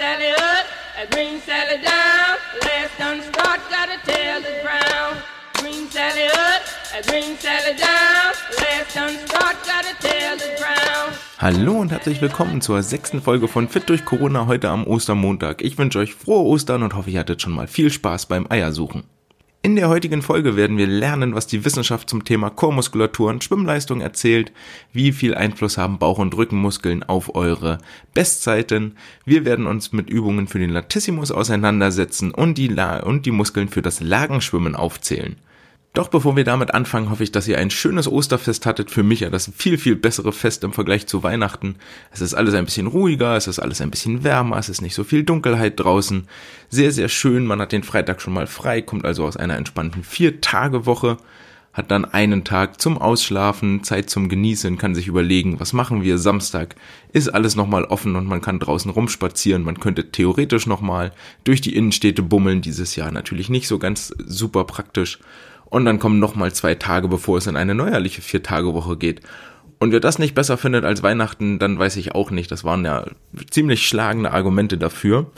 Sally up, a green Sally down. Last done start, got a tail that's brown. Green Sally up, a green Sally down. Last done start, got a tail that's brown. Hallo und herzlich willkommen zur sechsten Folge von Fit durch Corona heute am Ostermontag. Ich wünsche euch frohe Ostern und hoffe, ihr hattet schon mal viel Spaß beim Eiersuchen. In der heutigen Folge werden wir lernen, was die Wissenschaft zum Thema Chormuskulatur und Schwimmleistung erzählt, wie viel Einfluss haben Bauch- und Rückenmuskeln auf eure Bestzeiten. Wir werden uns mit Übungen für den Latissimus auseinandersetzen und die, La und die Muskeln für das Lagenschwimmen aufzählen. Doch bevor wir damit anfangen, hoffe ich, dass ihr ein schönes Osterfest hattet. Für mich ja das viel, viel bessere Fest im Vergleich zu Weihnachten. Es ist alles ein bisschen ruhiger, es ist alles ein bisschen wärmer, es ist nicht so viel Dunkelheit draußen. Sehr, sehr schön. Man hat den Freitag schon mal frei, kommt also aus einer entspannten Vier-Tage-Woche, hat dann einen Tag zum Ausschlafen, Zeit zum Genießen, kann sich überlegen, was machen wir Samstag. Ist alles nochmal offen und man kann draußen rumspazieren. Man könnte theoretisch nochmal durch die Innenstädte bummeln. Dieses Jahr natürlich nicht so ganz super praktisch und dann kommen nochmal zwei Tage, bevor es in eine neuerliche Vier-Tage-Woche geht. Und wer das nicht besser findet als Weihnachten, dann weiß ich auch nicht. Das waren ja ziemlich schlagende Argumente dafür.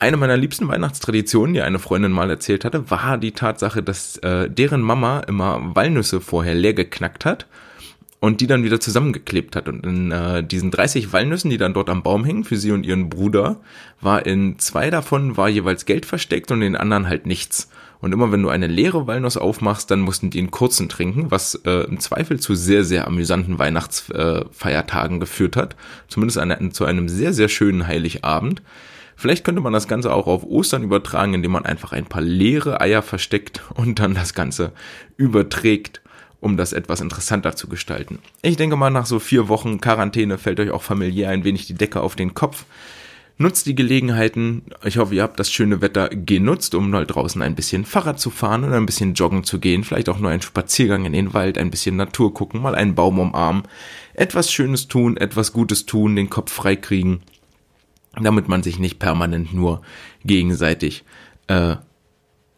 Eine meiner liebsten Weihnachtstraditionen, die eine Freundin mal erzählt hatte, war die Tatsache, dass äh, deren Mama immer Walnüsse vorher leer geknackt hat und die dann wieder zusammengeklebt hat. Und in äh, diesen 30 Walnüssen, die dann dort am Baum hingen, für sie und ihren Bruder, war in zwei davon war jeweils Geld versteckt und in den anderen halt nichts. Und immer wenn du eine leere Walnuss aufmachst, dann mussten die einen kurzen trinken, was äh, im Zweifel zu sehr, sehr amüsanten Weihnachtsfeiertagen äh, geführt hat. Zumindest eine, zu einem sehr, sehr schönen Heiligabend. Vielleicht könnte man das Ganze auch auf Ostern übertragen, indem man einfach ein paar leere Eier versteckt und dann das Ganze überträgt, um das etwas interessanter zu gestalten. Ich denke mal, nach so vier Wochen Quarantäne fällt euch auch familiär ein wenig die Decke auf den Kopf. Nutzt die Gelegenheiten. Ich hoffe, ihr habt das schöne Wetter genutzt, um mal draußen ein bisschen Fahrrad zu fahren oder ein bisschen joggen zu gehen. Vielleicht auch nur einen Spaziergang in den Wald, ein bisschen Natur gucken, mal einen Baum umarmen. Etwas Schönes tun, etwas Gutes tun, den Kopf frei kriegen, damit man sich nicht permanent nur gegenseitig, äh,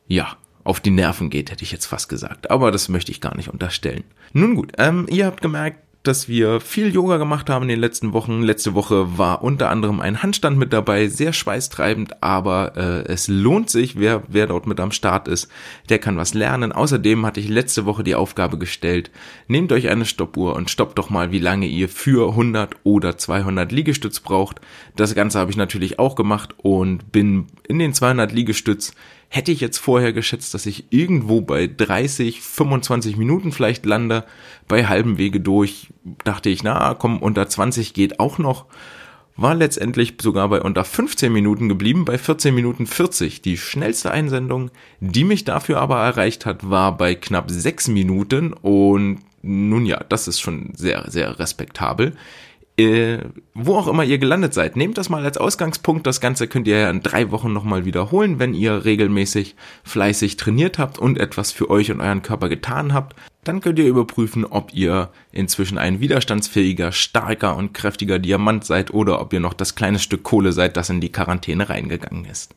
ja, auf die Nerven geht, hätte ich jetzt fast gesagt. Aber das möchte ich gar nicht unterstellen. Nun gut, ähm, ihr habt gemerkt, dass wir viel Yoga gemacht haben in den letzten Wochen. Letzte Woche war unter anderem ein Handstand mit dabei, sehr schweißtreibend, aber äh, es lohnt sich, wer, wer dort mit am Start ist, der kann was lernen. Außerdem hatte ich letzte Woche die Aufgabe gestellt, nehmt euch eine Stoppuhr und stoppt doch mal, wie lange ihr für 100 oder 200 Liegestütz braucht. Das Ganze habe ich natürlich auch gemacht und bin in den 200 Liegestütz Hätte ich jetzt vorher geschätzt, dass ich irgendwo bei 30, 25 Minuten vielleicht lande, bei halbem Wege durch, dachte ich, na komm, unter 20 geht auch noch. War letztendlich sogar bei unter 15 Minuten geblieben, bei 14 Minuten 40. Die schnellste Einsendung, die mich dafür aber erreicht hat, war bei knapp 6 Minuten und nun ja, das ist schon sehr, sehr respektabel äh, wo auch immer ihr gelandet seid, nehmt das mal als Ausgangspunkt. Das Ganze könnt ihr ja in drei Wochen nochmal wiederholen, wenn ihr regelmäßig fleißig trainiert habt und etwas für euch und euren Körper getan habt. Dann könnt ihr überprüfen, ob ihr inzwischen ein widerstandsfähiger, starker und kräftiger Diamant seid oder ob ihr noch das kleine Stück Kohle seid, das in die Quarantäne reingegangen ist.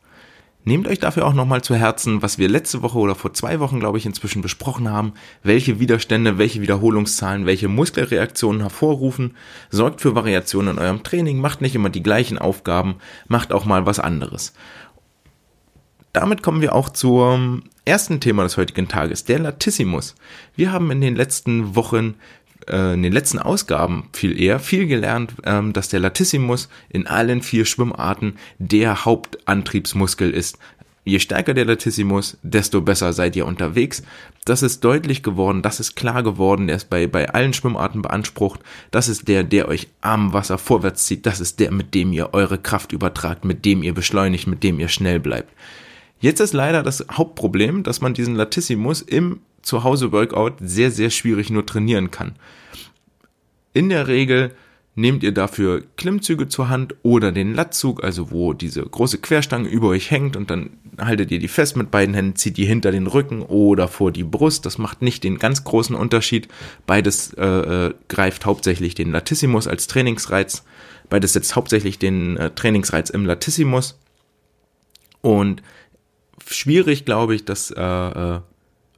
Nehmt euch dafür auch nochmal zu Herzen, was wir letzte Woche oder vor zwei Wochen, glaube ich, inzwischen besprochen haben, welche Widerstände, welche Wiederholungszahlen, welche Muskelreaktionen hervorrufen, sorgt für Variationen in eurem Training, macht nicht immer die gleichen Aufgaben, macht auch mal was anderes. Damit kommen wir auch zum ersten Thema des heutigen Tages, der Latissimus. Wir haben in den letzten Wochen äh, in den letzten Ausgaben viel eher viel gelernt, ähm, dass der Latissimus in allen vier Schwimmarten der Hauptantriebsmuskel ist. Je stärker der Latissimus, desto besser seid ihr unterwegs. Das ist deutlich geworden, das ist klar geworden, der ist bei, bei allen Schwimmarten beansprucht. Das ist der, der euch am Wasser vorwärts zieht. Das ist der, mit dem ihr eure Kraft übertragt, mit dem ihr beschleunigt, mit dem ihr schnell bleibt. Jetzt ist leider das Hauptproblem, dass man diesen Latissimus im Zuhause-Workout sehr, sehr schwierig nur trainieren kann. In der Regel nehmt ihr dafür Klimmzüge zur Hand oder den Latzug, also wo diese große Querstange über euch hängt und dann haltet ihr die fest mit beiden Händen, zieht die hinter den Rücken oder vor die Brust. Das macht nicht den ganz großen Unterschied. Beides äh, äh greift hauptsächlich den Latissimus als Trainingsreiz. Beides setzt hauptsächlich den äh, Trainingsreiz im Latissimus. Und schwierig, glaube ich, das äh, äh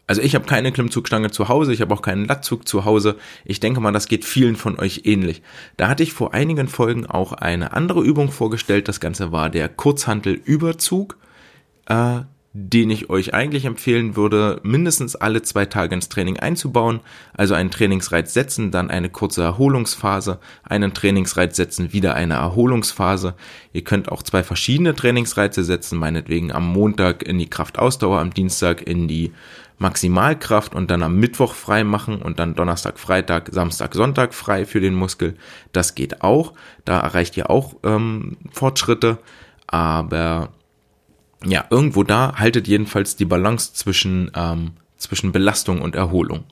Also ich habe keine Klimmzugstange zu Hause, ich habe auch keinen Latzug zu Hause. Ich denke mal, das geht vielen von euch ähnlich. Da hatte ich vor einigen Folgen auch eine andere Übung vorgestellt. Das Ganze war der Kurzhantelüberzug. Äh, den ich euch eigentlich empfehlen würde, mindestens alle zwei Tage ins Training einzubauen. Also einen Trainingsreiz setzen, dann eine kurze Erholungsphase, einen Trainingsreiz setzen, wieder eine Erholungsphase. Ihr könnt auch zwei verschiedene Trainingsreize setzen, meinetwegen am Montag in die Kraftausdauer, am Dienstag in die Maximalkraft und dann am Mittwoch frei machen und dann Donnerstag, Freitag, Samstag, Sonntag frei für den Muskel. Das geht auch. Da erreicht ihr auch ähm, Fortschritte. Aber ja, irgendwo da haltet jedenfalls die Balance zwischen, ähm, zwischen Belastung und Erholung.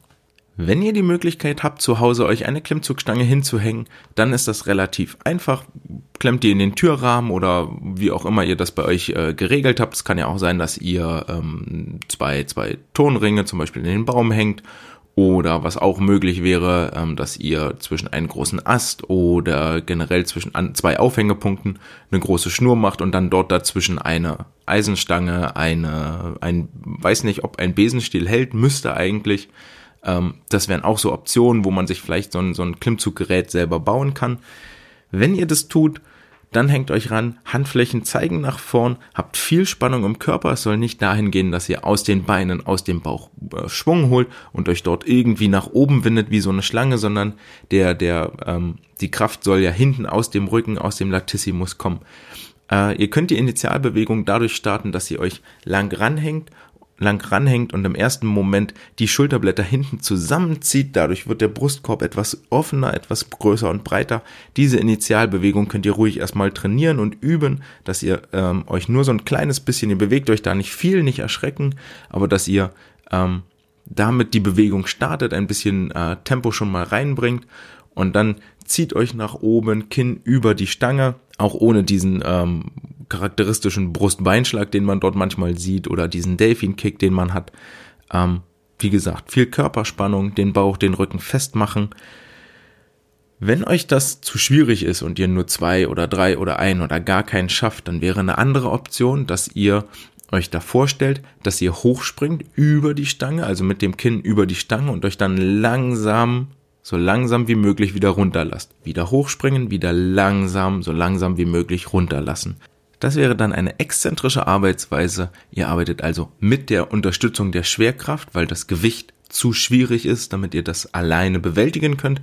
Wenn ihr die Möglichkeit habt, zu Hause euch eine Klimmzugstange hinzuhängen, dann ist das relativ einfach. Klemmt ihr in den Türrahmen oder wie auch immer ihr das bei euch äh, geregelt habt. Es kann ja auch sein, dass ihr ähm, zwei, zwei Tonringe zum Beispiel in den Baum hängt oder was auch möglich wäre, ähm, dass ihr zwischen einen großen Ast oder generell zwischen zwei Aufhängepunkten eine große Schnur macht und dann dort dazwischen eine Eisenstange, eine, ein, weiß nicht, ob ein Besenstiel hält, müsste eigentlich. Ähm, das wären auch so Optionen, wo man sich vielleicht so ein, so ein Klimmzuggerät selber bauen kann. Wenn ihr das tut, dann hängt euch ran, Handflächen zeigen nach vorn, habt viel Spannung im Körper. Es soll nicht dahin gehen, dass ihr aus den Beinen, aus dem Bauch äh, Schwung holt und euch dort irgendwie nach oben windet wie so eine Schlange, sondern der, der, ähm, die Kraft soll ja hinten aus dem Rücken, aus dem Latissimus kommen. Äh, ihr könnt die Initialbewegung dadurch starten, dass ihr euch lang ranhängt lang ranhängt und im ersten Moment die Schulterblätter hinten zusammenzieht. Dadurch wird der Brustkorb etwas offener, etwas größer und breiter. Diese Initialbewegung könnt ihr ruhig erstmal trainieren und üben, dass ihr ähm, euch nur so ein kleines bisschen, ihr bewegt euch da nicht viel, nicht erschrecken, aber dass ihr ähm, damit die Bewegung startet, ein bisschen äh, Tempo schon mal reinbringt und dann zieht euch nach oben, Kinn über die Stange, auch ohne diesen ähm, charakteristischen Brustbeinschlag, den man dort manchmal sieht, oder diesen Delfin-Kick, den man hat. Ähm, wie gesagt, viel Körperspannung, den Bauch, den Rücken festmachen. Wenn euch das zu schwierig ist und ihr nur zwei oder drei oder ein oder gar keinen schafft, dann wäre eine andere Option, dass ihr euch da vorstellt, dass ihr hochspringt über die Stange, also mit dem Kinn über die Stange und euch dann langsam so langsam wie möglich wieder runterlasst. Wieder hochspringen, wieder langsam, so langsam wie möglich runterlassen. Das wäre dann eine exzentrische Arbeitsweise. Ihr arbeitet also mit der Unterstützung der Schwerkraft, weil das Gewicht zu schwierig ist, damit ihr das alleine bewältigen könnt.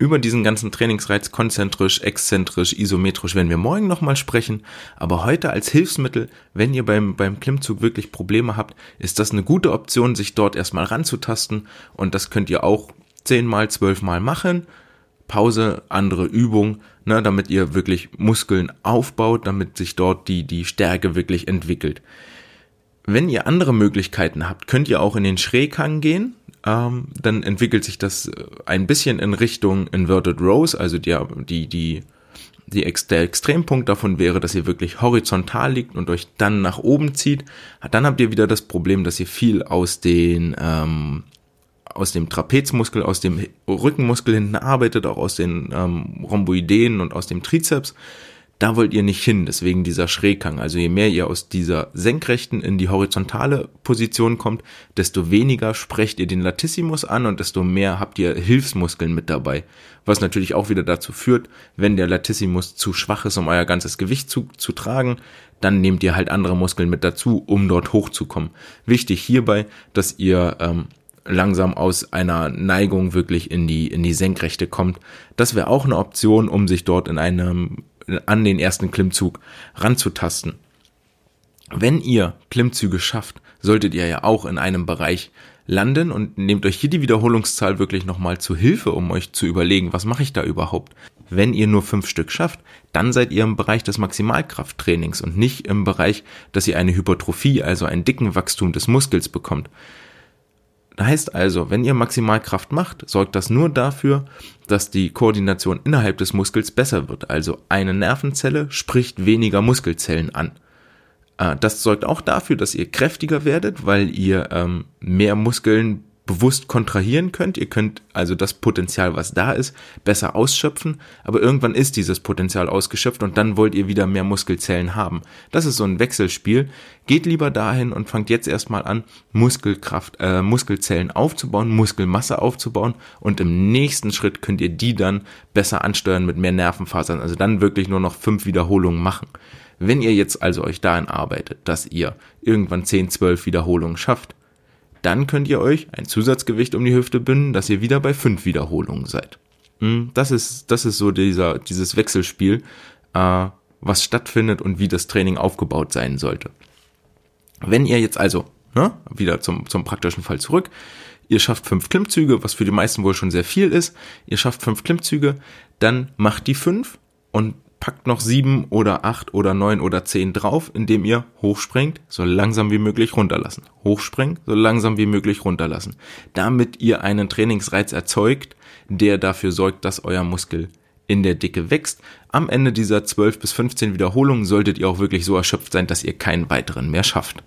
Über diesen ganzen Trainingsreiz konzentrisch, exzentrisch, isometrisch werden wir morgen nochmal sprechen. Aber heute als Hilfsmittel, wenn ihr beim, beim Klimmzug wirklich Probleme habt, ist das eine gute Option, sich dort erstmal ranzutasten. Und das könnt ihr auch zehnmal, zwölfmal machen Pause, andere Übung, ne, damit ihr wirklich Muskeln aufbaut, damit sich dort die, die Stärke wirklich entwickelt. Wenn ihr andere Möglichkeiten habt, könnt ihr auch in den Schräghang gehen. Ähm, dann entwickelt sich das äh, ein bisschen in Richtung Inverted Rows, also die, die, die, die, der Extrempunkt davon wäre, dass ihr wirklich horizontal liegt und euch dann nach oben zieht. Dann habt ihr wieder das Problem, dass ihr viel aus den ähm, aus dem Trapezmuskel, aus dem Rückenmuskel hinten arbeitet, auch aus den ähm, Rhomboideen und aus dem Trizeps. Da wollt ihr nicht hin, deswegen dieser Schräghang. Also je mehr ihr aus dieser senkrechten in die horizontale Position kommt, desto weniger sprecht ihr den Latissimus an und desto mehr habt ihr Hilfsmuskeln mit dabei. Was natürlich auch wieder dazu führt, wenn der Latissimus zu schwach ist, um euer ganzes Gewicht zu, zu tragen, dann nehmt ihr halt andere Muskeln mit dazu, um dort hochzukommen. Wichtig hierbei, dass ihr ähm, langsam aus einer Neigung wirklich in die, in die Senkrechte kommt. Das wäre auch eine Option, um sich dort in einem, an den ersten Klimmzug ranzutasten. Wenn ihr Klimmzüge schafft, solltet ihr ja auch in einem Bereich landen und nehmt euch hier die Wiederholungszahl wirklich nochmal zu Hilfe, um euch zu überlegen, was mache ich da überhaupt. Wenn ihr nur fünf Stück schafft, dann seid ihr im Bereich des Maximalkrafttrainings und nicht im Bereich, dass ihr eine Hypertrophie, also ein dicken Wachstum des Muskels bekommt. Heißt also, wenn ihr Maximalkraft macht, sorgt das nur dafür, dass die Koordination innerhalb des Muskels besser wird. Also eine Nervenzelle spricht weniger Muskelzellen an. Äh, das sorgt auch dafür, dass ihr kräftiger werdet, weil ihr ähm, mehr Muskeln bewusst kontrahieren könnt. Ihr könnt also das Potenzial, was da ist, besser ausschöpfen, aber irgendwann ist dieses Potenzial ausgeschöpft und dann wollt ihr wieder mehr Muskelzellen haben. Das ist so ein Wechselspiel. Geht lieber dahin und fangt jetzt erstmal an, Muskelkraft, äh, Muskelzellen aufzubauen, Muskelmasse aufzubauen und im nächsten Schritt könnt ihr die dann besser ansteuern mit mehr Nervenfasern. Also dann wirklich nur noch fünf Wiederholungen machen. Wenn ihr jetzt also euch dahin arbeitet, dass ihr irgendwann 10, 12 Wiederholungen schafft, dann könnt ihr euch ein Zusatzgewicht um die Hüfte binden, dass ihr wieder bei fünf Wiederholungen seid. Hm, das ist, das ist so dieser, dieses Wechselspiel, äh, was stattfindet und wie das Training aufgebaut sein sollte. Wenn ihr jetzt also, ne, wieder zum, zum praktischen Fall zurück, ihr schafft fünf Klimmzüge, was für die meisten wohl schon sehr viel ist, ihr schafft fünf Klimmzüge, dann macht die fünf und packt noch sieben oder acht oder neun oder zehn drauf, indem ihr hochspringt, so langsam wie möglich runterlassen. Hochspringt, so langsam wie möglich runterlassen. Damit ihr einen Trainingsreiz erzeugt, der dafür sorgt, dass euer Muskel in der Dicke wächst. Am Ende dieser 12 bis 15 Wiederholungen solltet ihr auch wirklich so erschöpft sein, dass ihr keinen weiteren mehr schafft.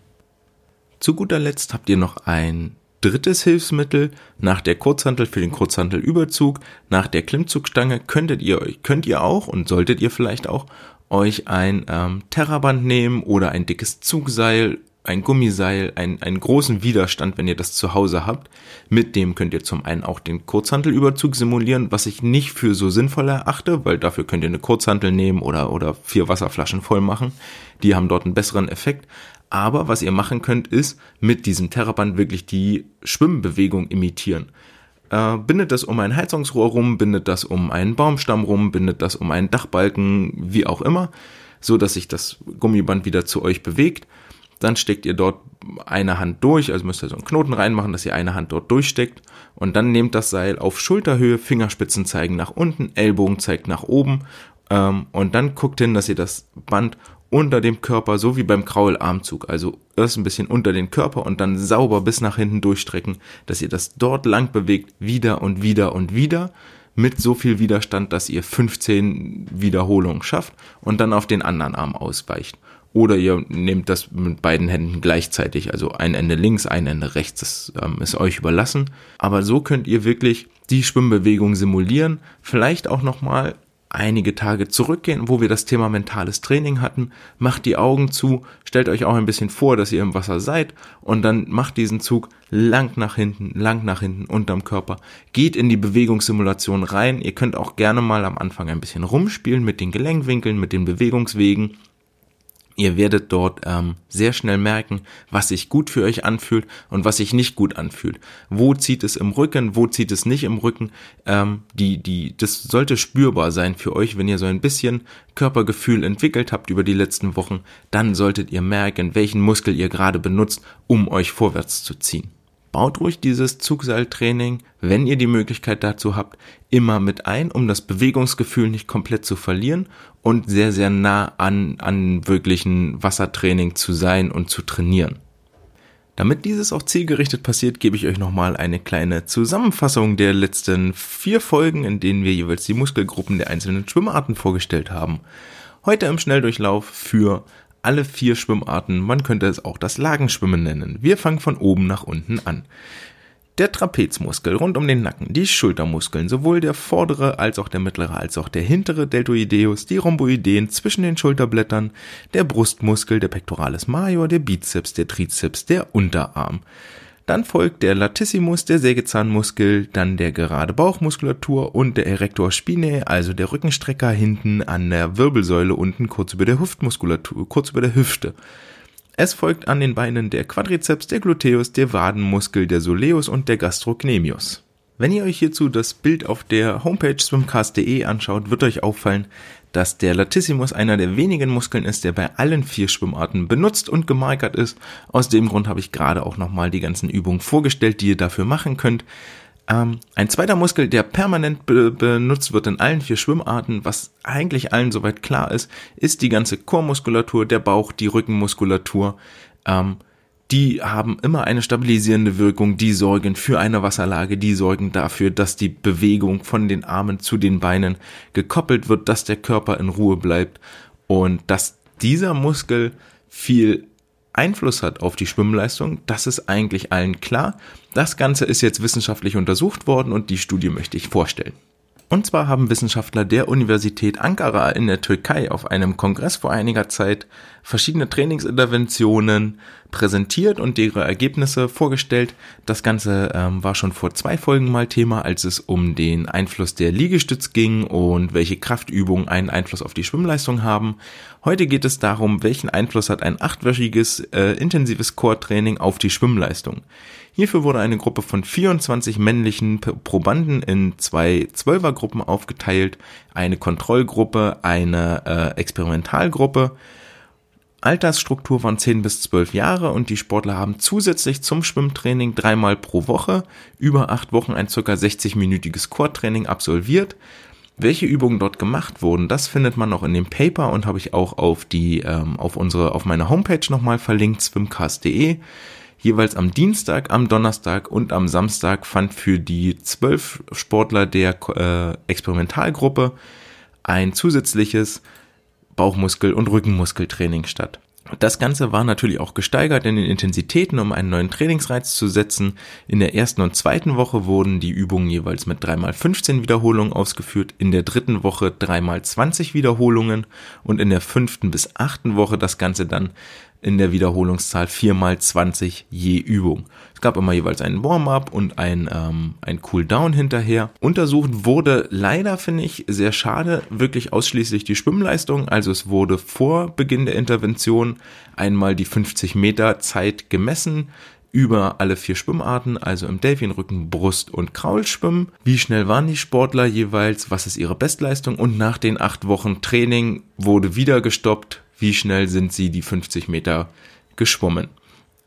Zu guter Letzt habt ihr noch ein Drittes Hilfsmittel, nach der Kurzhantel für den Kurzhantelüberzug, nach der Klimmzugstange könntet ihr euch, könnt ihr auch und solltet ihr vielleicht auch euch ein ähm, Terraband nehmen oder ein dickes Zugseil, ein Gummiseil, ein, einen großen Widerstand, wenn ihr das zu Hause habt. Mit dem könnt ihr zum einen auch den Kurzhantelüberzug simulieren, was ich nicht für so sinnvoll erachte, weil dafür könnt ihr eine Kurzhantel nehmen oder, oder vier Wasserflaschen voll machen. Die haben dort einen besseren Effekt. Aber was ihr machen könnt, ist mit diesem Terraband wirklich die Schwimmbewegung imitieren. Äh, bindet das um ein Heizungsrohr rum, bindet das um einen Baumstamm rum, bindet das um einen Dachbalken, wie auch immer, so dass sich das Gummiband wieder zu euch bewegt. Dann steckt ihr dort eine Hand durch, also müsst ihr so einen Knoten reinmachen, dass ihr eine Hand dort durchsteckt. Und dann nehmt das Seil auf Schulterhöhe, Fingerspitzen zeigen nach unten, Ellbogen zeigt nach oben. Ähm, und dann guckt hin, dass ihr das Band unter dem Körper, so wie beim Kraularmzug. Also erst ein bisschen unter den Körper und dann sauber bis nach hinten durchstrecken, dass ihr das dort lang bewegt, wieder und wieder und wieder mit so viel Widerstand, dass ihr 15 Wiederholungen schafft und dann auf den anderen Arm ausweicht. Oder ihr nehmt das mit beiden Händen gleichzeitig, also ein Ende links, ein Ende rechts, das ähm, ist euch überlassen. Aber so könnt ihr wirklich die Schwimmbewegung simulieren, vielleicht auch nochmal einige Tage zurückgehen, wo wir das Thema mentales Training hatten, macht die Augen zu, stellt euch auch ein bisschen vor, dass ihr im Wasser seid und dann macht diesen Zug lang nach hinten, lang nach hinten unterm Körper, geht in die Bewegungssimulation rein. Ihr könnt auch gerne mal am Anfang ein bisschen rumspielen mit den Gelenkwinkeln, mit den Bewegungswegen Ihr werdet dort ähm, sehr schnell merken, was sich gut für euch anfühlt und was sich nicht gut anfühlt. Wo zieht es im Rücken, wo zieht es nicht im Rücken. Ähm, die, die, das sollte spürbar sein für euch, wenn ihr so ein bisschen Körpergefühl entwickelt habt über die letzten Wochen. Dann solltet ihr merken, welchen Muskel ihr gerade benutzt, um euch vorwärts zu ziehen baut ruhig dieses Zugseiltraining, wenn ihr die Möglichkeit dazu habt, immer mit ein, um das Bewegungsgefühl nicht komplett zu verlieren und sehr, sehr nah an, an wirklichen Wassertraining zu sein und zu trainieren. Damit dieses auch zielgerichtet passiert, gebe ich euch nochmal eine kleine Zusammenfassung der letzten vier Folgen, in denen wir jeweils die Muskelgruppen der einzelnen Schwimmarten vorgestellt haben. Heute im Schnelldurchlauf für alle vier Schwimmarten, man könnte es auch das Lagenschwimmen nennen. Wir fangen von oben nach unten an. Der Trapezmuskel rund um den Nacken, die Schultermuskeln, sowohl der vordere als auch der mittlere als auch der hintere Deltoideus, die Rhomboideen zwischen den Schulterblättern, der Brustmuskel, der Pectoralis major, der Bizeps, der Trizeps, der Unterarm. Dann folgt der Latissimus, der Sägezahnmuskel, dann der gerade Bauchmuskulatur und der Erector spinae, also der Rückenstrecker hinten an der Wirbelsäule unten kurz über der Hüftmuskulatur, kurz über der Hüfte. Es folgt an den Beinen der Quadrizeps, der Gluteus, der Wadenmuskel, der Soleus und der Gastrocnemius. Wenn ihr euch hierzu das Bild auf der Homepage swimcast.de anschaut, wird euch auffallen, dass der Latissimus einer der wenigen Muskeln ist, der bei allen vier Schwimmarten benutzt und gemarkert ist. Aus dem Grund habe ich gerade auch nochmal die ganzen Übungen vorgestellt, die ihr dafür machen könnt. Ähm, ein zweiter Muskel, der permanent be benutzt wird in allen vier Schwimmarten, was eigentlich allen soweit klar ist, ist die ganze Chormuskulatur, der Bauch, die Rückenmuskulatur. Ähm, die haben immer eine stabilisierende Wirkung, die sorgen für eine Wasserlage, die sorgen dafür, dass die Bewegung von den Armen zu den Beinen gekoppelt wird, dass der Körper in Ruhe bleibt und dass dieser Muskel viel Einfluss hat auf die Schwimmleistung, das ist eigentlich allen klar. Das Ganze ist jetzt wissenschaftlich untersucht worden und die Studie möchte ich vorstellen. Und zwar haben Wissenschaftler der Universität Ankara in der Türkei auf einem Kongress vor einiger Zeit verschiedene Trainingsinterventionen präsentiert und ihre Ergebnisse vorgestellt. Das Ganze ähm, war schon vor zwei Folgen mal Thema, als es um den Einfluss der Liegestütz ging und welche Kraftübungen einen Einfluss auf die Schwimmleistung haben. Heute geht es darum, welchen Einfluss hat ein achtwöchiges äh, intensives Core-Training auf die Schwimmleistung. Hierfür wurde eine Gruppe von 24 männlichen Probanden in zwei Zwölfergruppen aufgeteilt, eine Kontrollgruppe, eine äh, Experimentalgruppe. Altersstruktur waren 10 bis 12 Jahre und die Sportler haben zusätzlich zum Schwimmtraining dreimal pro Woche über acht Wochen ein ca. 60-minütiges Core-Training absolviert. Welche Übungen dort gemacht wurden, das findet man noch in dem Paper und habe ich auch auf die ähm, auf unsere auf meine Homepage nochmal verlinkt swimcast.de. Jeweils am Dienstag, am Donnerstag und am Samstag fand für die zwölf Sportler der äh, Experimentalgruppe ein zusätzliches Bauchmuskel- und Rückenmuskeltraining statt. Das Ganze war natürlich auch gesteigert in den Intensitäten, um einen neuen Trainingsreiz zu setzen. In der ersten und zweiten Woche wurden die Übungen jeweils mit 3x15 Wiederholungen ausgeführt, in der dritten Woche 3x20 Wiederholungen und in der fünften bis achten Woche das Ganze dann in der Wiederholungszahl 4 mal 20 je Übung. Es gab immer jeweils einen Warm-up und ein, ähm, ein Cool-down hinterher. Untersucht wurde leider, finde ich, sehr schade, wirklich ausschließlich die Schwimmleistung. Also es wurde vor Beginn der Intervention einmal die 50 Meter Zeit gemessen über alle vier Schwimmarten, also im Delfinrücken, Brust und Kraulschwimmen. Wie schnell waren die Sportler jeweils? Was ist ihre Bestleistung? Und nach den acht Wochen Training wurde wieder gestoppt wie schnell sind sie die 50 Meter geschwommen.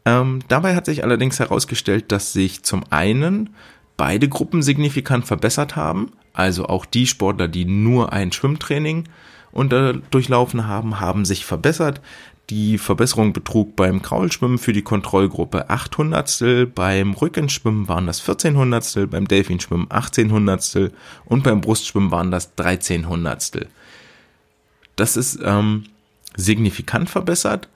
Ähm, dabei hat sich allerdings herausgestellt, dass sich zum einen beide Gruppen signifikant verbessert haben, also auch die Sportler, die nur ein Schwimmtraining durchlaufen haben, haben sich verbessert. Die Verbesserung betrug beim Kraulschwimmen für die Kontrollgruppe 8 Hundertstel, beim Rückenschwimmen waren das 14 Hundertstel, beim Delfinschwimmen 18 Hundertstel und beim Brustschwimmen waren das 13 Hundertstel. Das ist ähm, signifikant verbessert,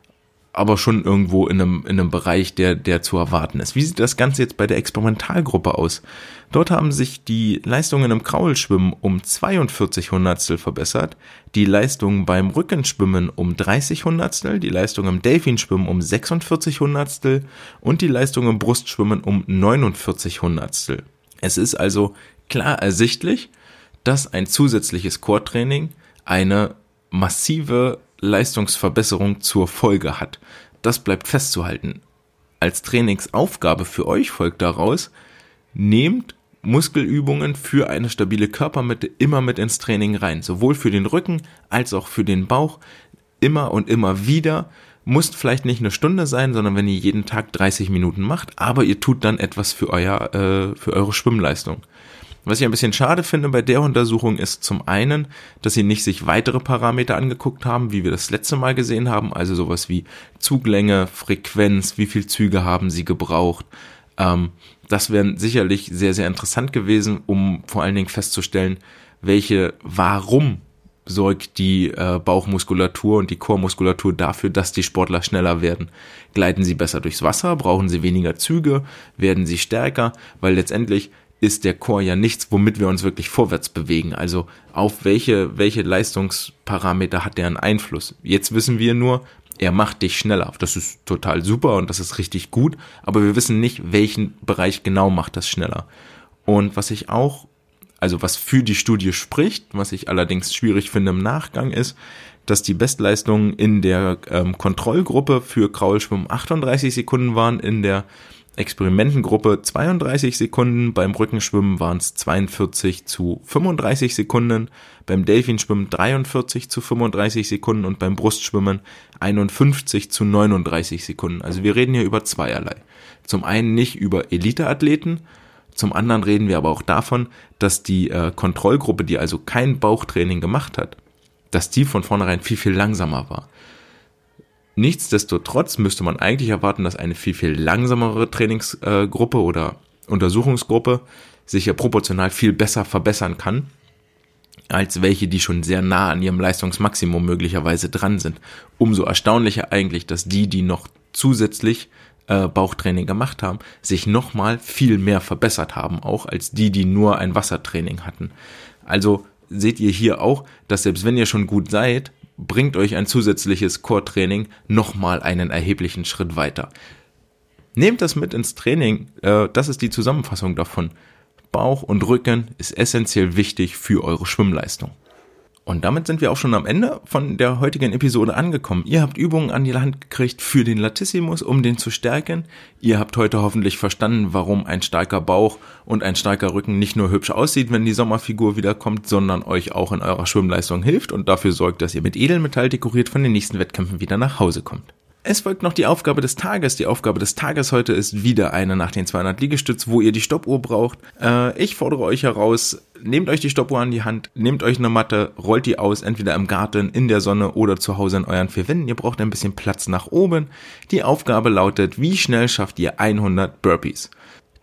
aber schon irgendwo in einem, in einem Bereich, der, der zu erwarten ist. Wie sieht das Ganze jetzt bei der Experimentalgruppe aus? Dort haben sich die Leistungen im Kraulschwimmen um 42 Hundertstel verbessert, die Leistungen beim Rückenschwimmen um 30 Hundertstel, die Leistung im Delfinschwimmen um 46 Hundertstel und die Leistung im Brustschwimmen um 49 Hundertstel. Es ist also klar ersichtlich, dass ein zusätzliches Core-Training eine massive Leistungsverbesserung zur Folge hat. Das bleibt festzuhalten. Als Trainingsaufgabe für euch folgt daraus, nehmt Muskelübungen für eine stabile Körpermitte immer mit ins Training rein. Sowohl für den Rücken als auch für den Bauch. Immer und immer wieder. Muss vielleicht nicht eine Stunde sein, sondern wenn ihr jeden Tag 30 Minuten macht, aber ihr tut dann etwas für euer, äh, für eure Schwimmleistung. Was ich ein bisschen schade finde bei der Untersuchung ist zum einen, dass sie nicht sich weitere Parameter angeguckt haben, wie wir das letzte Mal gesehen haben, also sowas wie Zuglänge, Frequenz, wie viel Züge haben sie gebraucht. Ähm, das wäre sicherlich sehr, sehr interessant gewesen, um vor allen Dingen festzustellen, welche, warum sorgt die äh, Bauchmuskulatur und die Chormuskulatur dafür, dass die Sportler schneller werden. Gleiten sie besser durchs Wasser, brauchen sie weniger Züge, werden sie stärker, weil letztendlich ist der Chor ja nichts, womit wir uns wirklich vorwärts bewegen. Also auf welche, welche Leistungsparameter hat der einen Einfluss? Jetzt wissen wir nur, er macht dich schneller. Das ist total super und das ist richtig gut, aber wir wissen nicht, welchen Bereich genau macht das schneller. Und was ich auch, also was für die Studie spricht, was ich allerdings schwierig finde im Nachgang ist, dass die Bestleistungen in der ähm, Kontrollgruppe für Kraulschwimmen 38 Sekunden waren, in der Experimentengruppe 32 Sekunden, beim Rückenschwimmen waren es 42 zu 35 Sekunden, beim Delfinschwimmen 43 zu 35 Sekunden und beim Brustschwimmen 51 zu 39 Sekunden. Also wir reden hier über zweierlei. Zum einen nicht über Eliteathleten, zum anderen reden wir aber auch davon, dass die äh, Kontrollgruppe, die also kein Bauchtraining gemacht hat, dass die von vornherein viel, viel langsamer war. Nichtsdestotrotz müsste man eigentlich erwarten, dass eine viel, viel langsamere Trainingsgruppe oder Untersuchungsgruppe sich ja proportional viel besser verbessern kann, als welche, die schon sehr nah an ihrem Leistungsmaximum möglicherweise dran sind. Umso erstaunlicher eigentlich, dass die, die noch zusätzlich äh, Bauchtraining gemacht haben, sich nochmal viel mehr verbessert haben, auch als die, die nur ein Wassertraining hatten. Also seht ihr hier auch, dass selbst wenn ihr schon gut seid, bringt euch ein zusätzliches Core-Training nochmal einen erheblichen Schritt weiter. Nehmt das mit ins Training, äh, das ist die Zusammenfassung davon. Bauch und Rücken ist essentiell wichtig für eure Schwimmleistung. Und damit sind wir auch schon am Ende von der heutigen Episode angekommen. Ihr habt Übungen an die Hand gekriegt für den Latissimus, um den zu stärken. Ihr habt heute hoffentlich verstanden, warum ein starker Bauch und ein starker Rücken nicht nur hübsch aussieht, wenn die Sommerfigur wiederkommt, sondern euch auch in eurer Schwimmleistung hilft und dafür sorgt, dass ihr mit Edelmetall dekoriert von den nächsten Wettkämpfen wieder nach Hause kommt. Es folgt noch die Aufgabe des Tages. Die Aufgabe des Tages heute ist wieder eine nach den 200 Liegestütz, wo ihr die Stoppuhr braucht. Äh, ich fordere euch heraus, nehmt euch die Stoppuhr an die Hand, nehmt euch eine Matte, rollt die aus, entweder im Garten, in der Sonne oder zu Hause in euren vier Wänden. Ihr braucht ein bisschen Platz nach oben. Die Aufgabe lautet, wie schnell schafft ihr 100 Burpees?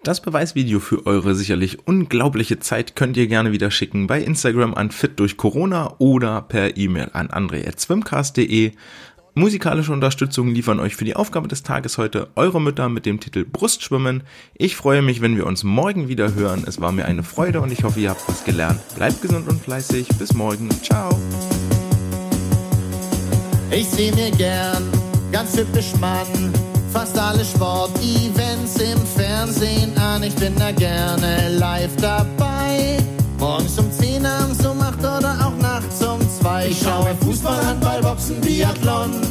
Das Beweisvideo für eure sicherlich unglaubliche Zeit könnt ihr gerne wieder schicken bei Instagram an fit durch Corona oder per E-Mail an andre.swimcast.de. Musikalische Unterstützung liefern euch für die Aufgabe des Tages heute eure Mütter mit dem Titel Brustschwimmen. Ich freue mich, wenn wir uns morgen wieder hören. Es war mir eine Freude und ich hoffe, ihr habt was gelernt. Bleibt gesund und fleißig. Bis morgen. Ciao. Ich seh mir gern ganz hübsch Mann, fast alle Sportevents im Fernsehen an. Ich bin da gerne live dabei. Morgens um 10 abends um 8 oder auch nachts um 2. Ich schaue Fußball, Handball, Boxen, Biathlon.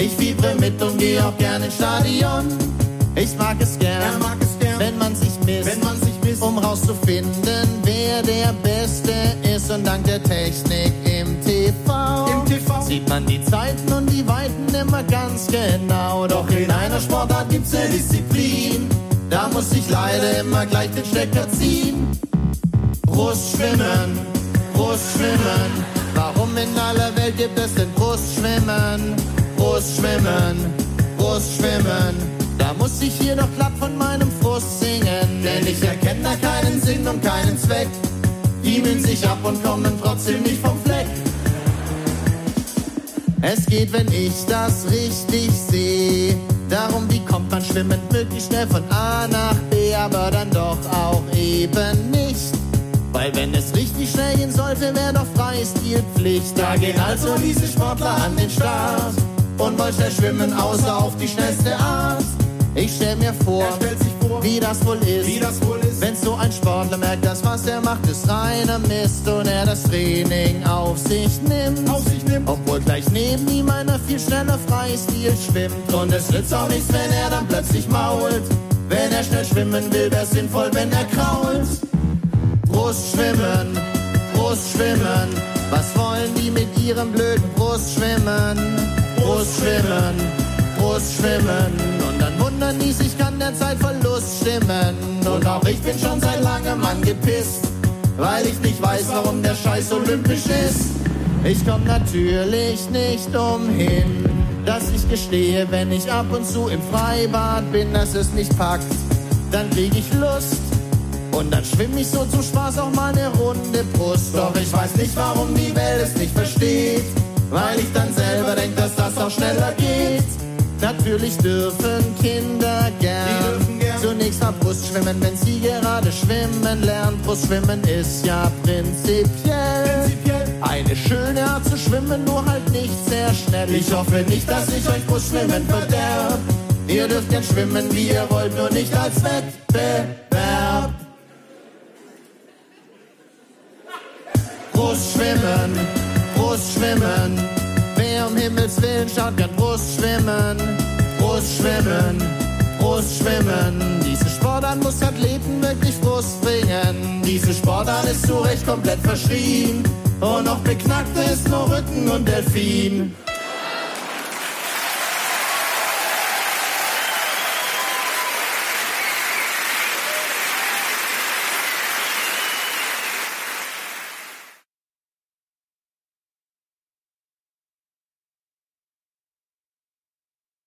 Ich fiebre mit und gehe auch gerne ins Stadion. Ich mag es gern, Er mag es gern. wenn man sich misst, Wenn man sich misst. um rauszufinden, wer der Beste ist. Und dank der Technik im TV, Im TV. sieht man die Zeiten und die Weiten immer ganz genau. Doch in einer Sportart gibt's eine Disziplin, da muss ich leider immer gleich den Stecker ziehen. Brustschwimmen, Brustschwimmen. Warum in aller Welt gibt es denn Brustschwimmen? Brustschwimmen, Brustschwimmen. Da muss ich hier doch glatt von meinem Frust singen. Denn ich erkenne da keinen Sinn und keinen Zweck. Die mühen sich ab und kommen trotzdem nicht vom Fleck. Es geht, wenn ich das richtig sehe. Darum, wie kommt man schwimmend möglichst schnell von A nach B, aber dann doch auch eben nicht. Weil wenn es richtig schnell gehen sollte, wäre doch Freistil Pflicht. Da gehen also diese Sportler an den Start und wollen schnell schwimmen, außer auf die schnellste Art. Ich stell mir vor, vor, wie das wohl ist. wie das wohl ist. Wenn so ein Sportler merkt, dass was er macht, ist reiner Mist und er das Training auf sich nimmt. Auf sich nimmt. Obwohl gleich neben ihm einer viel schneller Freistil schwimmt. Und es nützt auch nichts, wenn er dann plötzlich mault. Wenn er schnell schwimmen will, wär's sinnvoll, wenn er krault. Brustschwimmen, Brustschwimmen. Was wollen die mit ihrem blöden Brustschwimmen? Brustschwimmen, Brustschwimmen. Und dann wundern die sich, kann der Zeitverlust stimmen. Und auch ich bin schon seit langem angepisst, weil ich nicht weiß, warum der Scheiß olympisch ist. Ich komm natürlich nicht umhin, dass ich gestehe, wenn ich ab und zu im Freibad bin, dass es nicht packt. Dann krieg ich Lust. Und dann schwimm ich so zum Spaß auch mal eine Runde Brust. Doch ich weiß nicht, warum die Welt es nicht versteht. Weil ich dann selber denk, dass das auch schneller geht. Natürlich dürfen Kinder gern, gern. zunächst mal Brust schwimmen, wenn sie gerade schwimmen lernen. Brustschwimmen ist ja prinzipiell, Prinzipiell. eine schöne Art zu schwimmen, nur halt nicht sehr schnell. Ich hoffe nicht, dass ich euch Brustschwimmen verderb. Ihr dürft gern schwimmen, wie ihr wollt, nur nicht als Wettbewerb. Brustschwimmen. Wer um Himmels Willen schaut, kann Brustschwimmen, Brustschwimmen, Brustschwimmen. Diese Sportart muss Athleten wirklich Frust bringen. Diese Sportart ist zu Recht komplett verschrien. Und noch beknackter ist nur Rücken und Delfin.